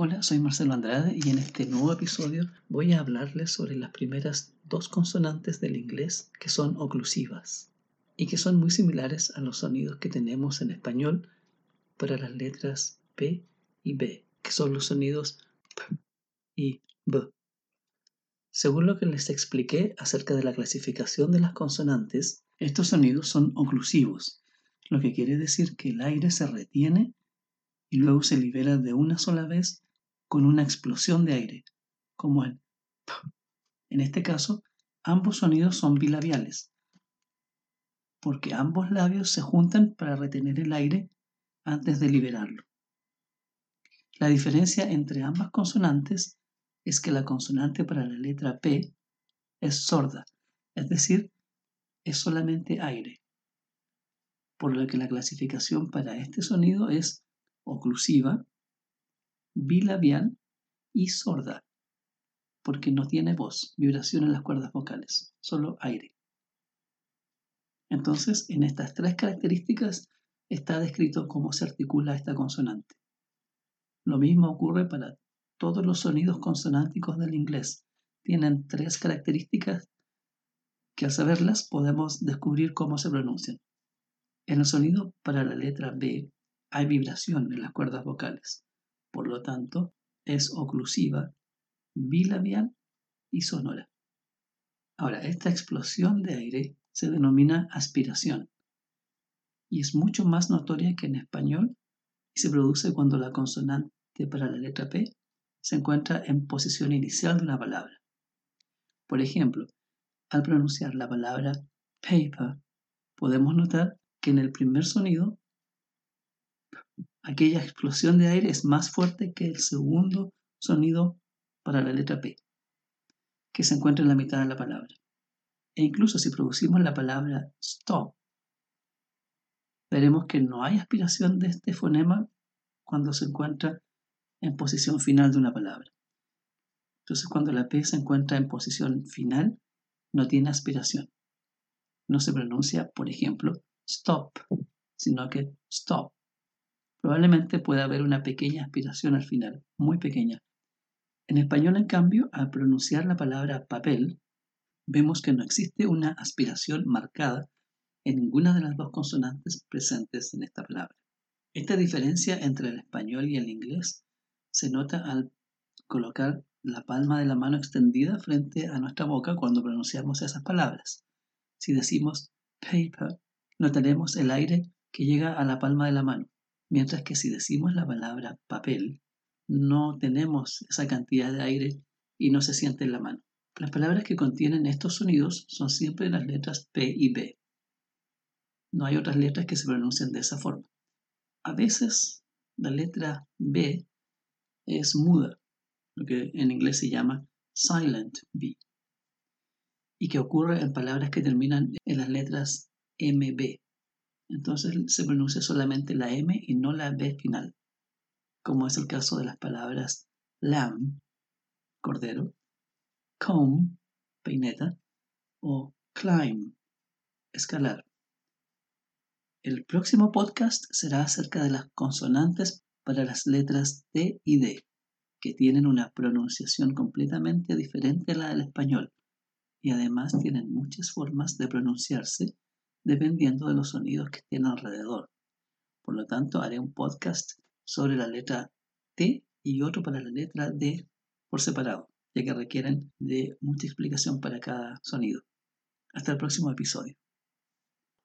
Hola, soy Marcelo Andrade y en este nuevo episodio voy a hablarles sobre las primeras dos consonantes del inglés que son oclusivas y que son muy similares a los sonidos que tenemos en español para las letras P y B, que son los sonidos P y B. Según lo que les expliqué acerca de la clasificación de las consonantes, estos sonidos son oclusivos, lo que quiere decir que el aire se retiene y luego se libera de una sola vez con una explosión de aire, como el. En este caso, ambos sonidos son bilabiales, porque ambos labios se juntan para retener el aire antes de liberarlo. La diferencia entre ambas consonantes es que la consonante para la letra P es sorda, es decir, es solamente aire, por lo que la clasificación para este sonido es oclusiva, bilabial y sorda, porque no tiene voz, vibración en las cuerdas vocales, solo aire. Entonces, en estas tres características está descrito cómo se articula esta consonante. Lo mismo ocurre para todos los sonidos consonánticos del inglés tienen tres características que al saberlas podemos descubrir cómo se pronuncian. En el sonido para la letra B hay vibración en las cuerdas vocales, por lo tanto es oclusiva, bilabial y sonora. Ahora, esta explosión de aire se denomina aspiración y es mucho más notoria que en español y se produce cuando la consonante para la letra P se encuentra en posición inicial de una palabra. Por ejemplo, al pronunciar la palabra paper, podemos notar que en el primer sonido, aquella explosión de aire es más fuerte que el segundo sonido para la letra P, que se encuentra en la mitad de la palabra. E incluso si producimos la palabra stop, veremos que no hay aspiración de este fonema cuando se encuentra en posición final de una palabra. Entonces, cuando la P se encuentra en posición final, no tiene aspiración. No se pronuncia, por ejemplo, stop, sino que stop. Probablemente pueda haber una pequeña aspiración al final, muy pequeña. En español, en cambio, al pronunciar la palabra papel, vemos que no existe una aspiración marcada en ninguna de las dos consonantes presentes en esta palabra. Esta diferencia entre el español y el inglés se nota al colocar la palma de la mano extendida frente a nuestra boca cuando pronunciamos esas palabras. Si decimos paper, notaremos el aire que llega a la palma de la mano, mientras que si decimos la palabra papel, no tenemos esa cantidad de aire y no se siente en la mano. Las palabras que contienen estos sonidos son siempre las letras P y B. No hay otras letras que se pronuncien de esa forma. A veces la letra B es muda, lo que en inglés se llama silent B, y que ocurre en palabras que terminan en las letras MB. Entonces se pronuncia solamente la M y no la B final, como es el caso de las palabras lamb, cordero, comb, peineta, o climb, escalar. El próximo podcast será acerca de las consonantes para las letras T y D, que tienen una pronunciación completamente diferente a la del español y además tienen muchas formas de pronunciarse dependiendo de los sonidos que tienen alrededor. Por lo tanto, haré un podcast sobre la letra T y otro para la letra D por separado, ya que requieren de mucha explicación para cada sonido. Hasta el próximo episodio.